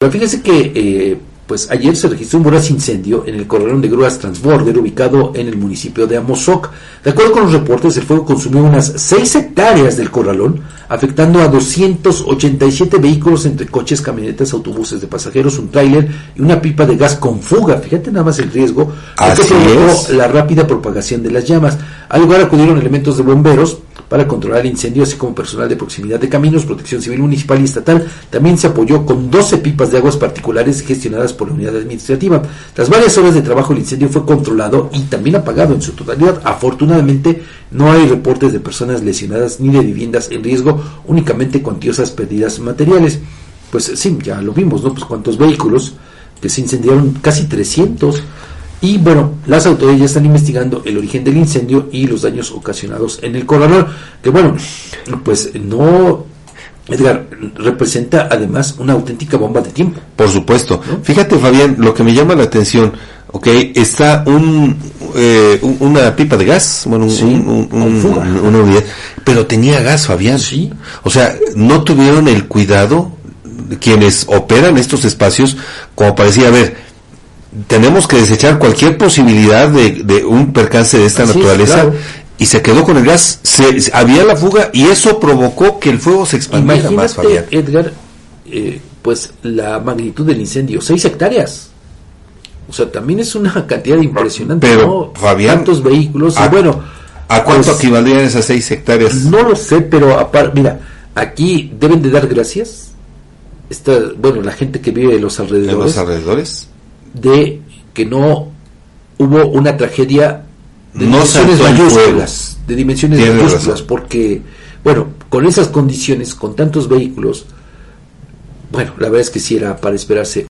Pero fíjese que eh, pues ayer se registró un voraz incendio en el corralón de grúas Transborder ubicado en el municipio de Amozoc. De acuerdo con los reportes, el fuego consumió unas 6 hectáreas del corralón, afectando a 287 vehículos entre coches, camionetas, autobuses de pasajeros, un tráiler y una pipa de gas con fuga. Fíjate nada más el riesgo que provocó la rápida propagación de las llamas. Al lugar acudieron elementos de bomberos para controlar el incendio, así como personal de proximidad de caminos, protección civil municipal y estatal. También se apoyó con 12 pipas de aguas particulares gestionadas por la unidad administrativa. Tras varias horas de trabajo, el incendio fue controlado y también apagado en su totalidad. Afortunadamente, no hay reportes de personas lesionadas ni de viviendas en riesgo, únicamente cuantiosas pérdidas materiales. Pues sí, ya lo vimos, ¿no? Pues cuántos vehículos que se incendiaron, casi 300 y bueno, las autoridades ya están investigando el origen del incendio y los daños ocasionados en el corredor, que bueno, pues no Edgar, representa además una auténtica bomba de tiempo. Por supuesto. Fíjate, Fabián, lo que me llama la atención, ok, está un, eh, una pipa de gas, bueno, un, una unidad, pero tenía gas, Fabián. Sí. O sea, no tuvieron el cuidado quienes operan estos espacios como parecía, a ver, tenemos que desechar cualquier posibilidad de, un percance de esta naturaleza y se quedó con el gas. Se, había la fuga y eso provocó que el fuego se expandiera más, Fabián. Edgar, eh, pues la magnitud del incendio, seis hectáreas. O sea, también es una cantidad impresionante. Pero, Fabián, tantos vehículos. A, bueno, ¿a cuánto pues, equivaldrían esas seis hectáreas? No lo sé, pero aparte, mira, aquí deben de dar gracias. Esta, bueno, la gente que vive en los alrededores. ¿En los alrededores? De que no hubo una tragedia de dimensiones mayúsculas, de dimensiones mayúsculas, porque, bueno, con esas condiciones, con tantos vehículos, bueno, la verdad es que sí era para esperarse